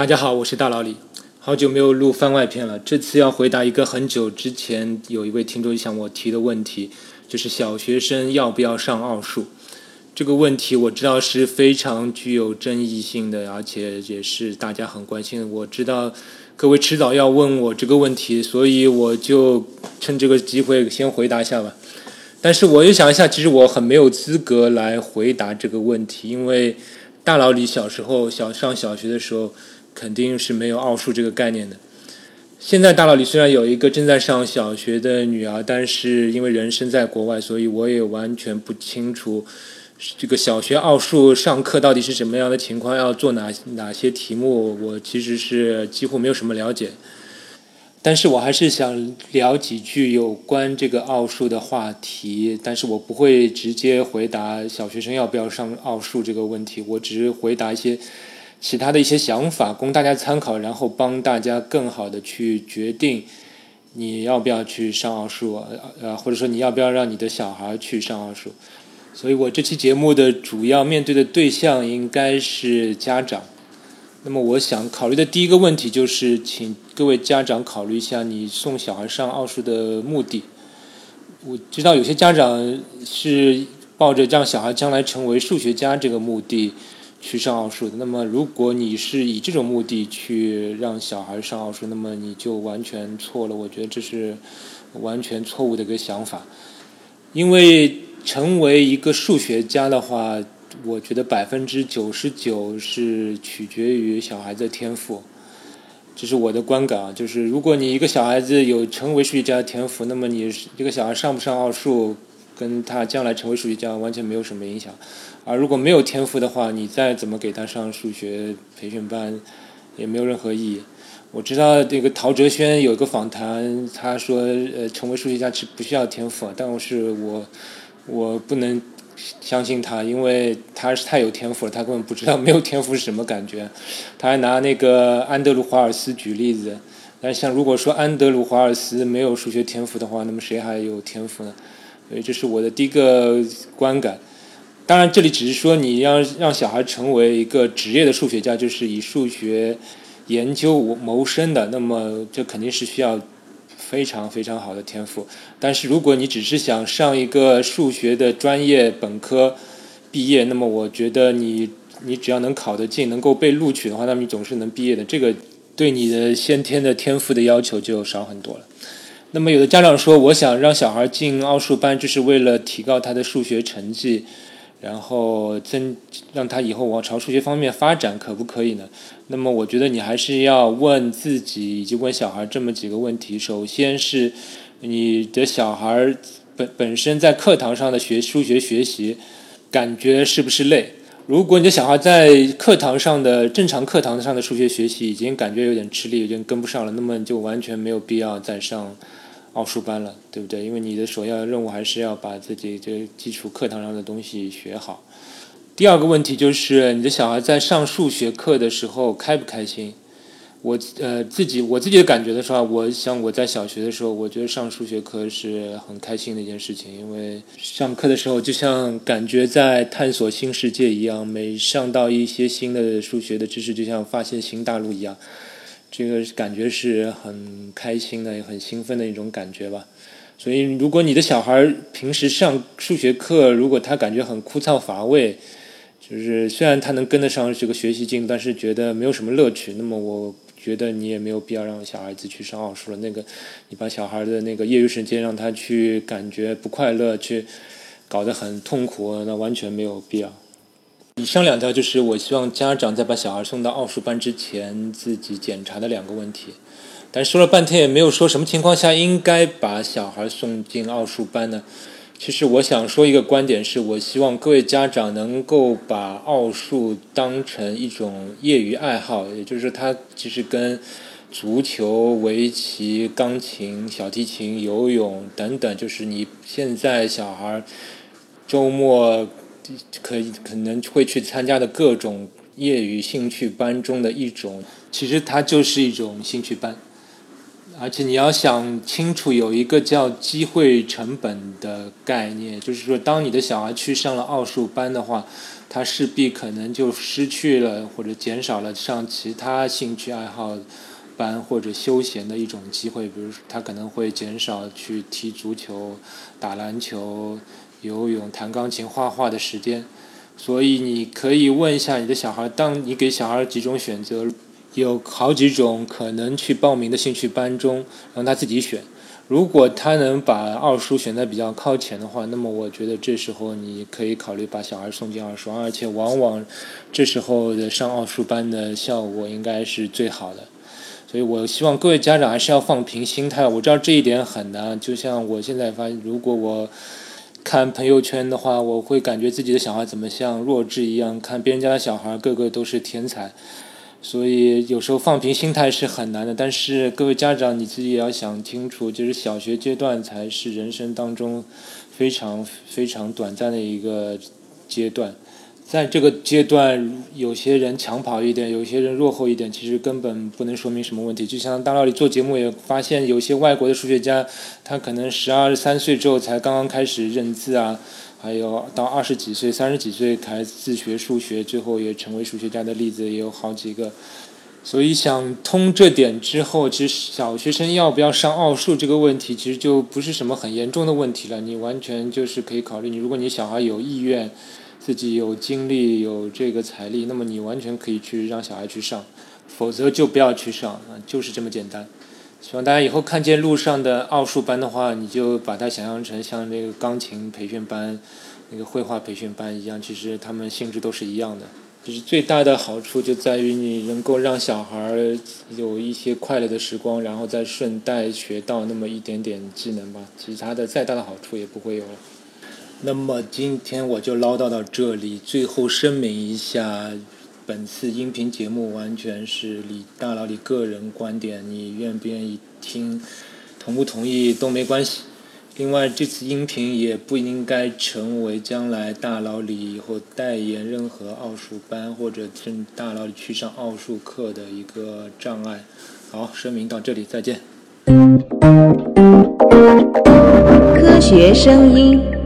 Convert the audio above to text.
大家好，我是大老李，好久没有录番外篇了。这次要回答一个很久之前有一位听众向我提的问题，就是小学生要不要上奥数？这个问题我知道是非常具有争议性的，而且也是大家很关心的。我知道各位迟早要问我这个问题，所以我就趁这个机会先回答一下吧。但是我又想一下，其实我很没有资格来回答这个问题，因为大老李小时候小上小学的时候。肯定是没有奥数这个概念的。现在大脑里虽然有一个正在上小学的女儿，但是因为人生在国外，所以我也完全不清楚这个小学奥数上课到底是什么样的情况，要做哪哪些题目，我其实是几乎没有什么了解。但是我还是想聊几句有关这个奥数的话题，但是我不会直接回答小学生要不要上奥数这个问题，我只是回答一些。其他的一些想法供大家参考，然后帮大家更好的去决定你要不要去上奥数，呃，或者说你要不要让你的小孩去上奥数。所以我这期节目的主要面对的对象应该是家长。那么我想考虑的第一个问题就是，请各位家长考虑一下你送小孩上奥数的目的。我知道有些家长是抱着让小孩将来成为数学家这个目的。去上奥数的，那么如果你是以这种目的去让小孩上奥数，那么你就完全错了。我觉得这是完全错误的一个想法，因为成为一个数学家的话，我觉得百分之九十九是取决于小孩的天赋，这是我的观感啊。就是如果你一个小孩子有成为数学家的天赋，那么你这个小孩上不上奥数？跟他将来成为数学家完全没有什么影响，而如果没有天赋的话，你再怎么给他上数学培训班，也没有任何意义。我知道这个陶哲轩有一个访谈，他说呃成为数学家是不需要天赋，但我是我我不能相信他，因为他是太有天赋了，他根本不知道没有天赋是什么感觉。他还拿那个安德鲁华尔斯举例子，但像如果说安德鲁华尔斯没有数学天赋的话，那么谁还有天赋呢？所以这是我的第一个观感。当然，这里只是说你要让小孩成为一个职业的数学家，就是以数学研究谋生的，那么这肯定是需要非常非常好的天赋。但是如果你只是想上一个数学的专业本科毕业，那么我觉得你你只要能考得进，能够被录取的话，那么你总是能毕业的。这个对你的先天的天赋的要求就少很多了。那么有的家长说，我想让小孩进奥数班，就是为了提高他的数学成绩，然后增让他以后往朝数学方面发展，可不可以呢？那么我觉得你还是要问自己以及问小孩这么几个问题。首先是你的小孩本本身在课堂上的学数学学习，感觉是不是累？如果你的小孩在课堂上的正常课堂上的数学学习已经感觉有点吃力，有点跟不上了，那么就完全没有必要再上奥数班了，对不对？因为你的首要任务还是要把自己这基础课堂上的东西学好。第二个问题就是你的小孩在上数学课的时候开不开心？我呃自己我自己的感觉的时候，我想我在小学的时候，我觉得上数学课是很开心的一件事情，因为上课的时候就像感觉在探索新世界一样，每上到一些新的数学的知识，就像发现新大陆一样，这个感觉是很开心的，也很兴奋的一种感觉吧。所以，如果你的小孩平时上数学课，如果他感觉很枯燥乏味，就是虽然他能跟得上这个学习进度，但是觉得没有什么乐趣，那么我。觉得你也没有必要让小孩子去上奥数了。那个，你把小孩的那个业余时间让他去感觉不快乐，去搞得很痛苦，那完全没有必要。以上两条就是我希望家长在把小孩送到奥数班之前自己检查的两个问题。但说了半天也没有说什么情况下应该把小孩送进奥数班呢？其实我想说一个观点，是我希望各位家长能够把奥数当成一种业余爱好，也就是它其实跟足球、围棋、钢琴、小提琴、游泳等等，就是你现在小孩周末可以可能会去参加的各种业余兴趣班中的一种，其实它就是一种兴趣班。而且你要想清楚，有一个叫机会成本的概念，就是说，当你的小孩去上了奥数班的话，他势必可能就失去了或者减少了上其他兴趣爱好班或者休闲的一种机会，比如他可能会减少去踢足球、打篮球、游泳、弹钢琴、画画的时间。所以你可以问一下你的小孩，当你给小孩几种选择。有好几种可能去报名的兴趣班中，让他自己选。如果他能把奥数选在比较靠前的话，那么我觉得这时候你可以考虑把小孩送进奥数，而且往往这时候的上奥数班的效果应该是最好的。所以我希望各位家长还是要放平心态。我知道这一点很难，就像我现在发现，如果我看朋友圈的话，我会感觉自己的小孩怎么像弱智一样，看别人家的小孩个个都是天才。所以有时候放平心态是很难的，但是各位家长你自己也要想清楚，就是小学阶段才是人生当中非常非常短暂的一个阶段，在这个阶段，有些人强跑一点，有些人落后一点，其实根本不能说明什么问题。就像大道理做节目也发现，有些外国的数学家，他可能十二三岁之后才刚刚开始认字啊。还有到二十几岁、三十几岁才自学数学，最后也成为数学家的例子也有好几个。所以想通这点之后，其实小学生要不要上奥数这个问题，其实就不是什么很严重的问题了。你完全就是可以考虑，你如果你小孩有意愿，自己有精力、有这个财力，那么你完全可以去让小孩去上，否则就不要去上啊，就是这么简单。希望大家以后看见路上的奥数班的话，你就把它想象成像那个钢琴培训班、那个绘画培训班一样，其实他们性质都是一样的。就是最大的好处就在于你能够让小孩儿有一些快乐的时光，然后再顺带学到那么一点点技能吧。其他的再大的好处也不会有了。那么今天我就唠叨到这里，最后声明一下。本次音频节目完全是李大佬李个人观点，你愿不愿意听，同不同意都没关系。另外，这次音频也不应该成为将来大佬李以后代言任何奥数班或者正大佬里去上奥数课的一个障碍。好，声明到这里，再见。科学声音。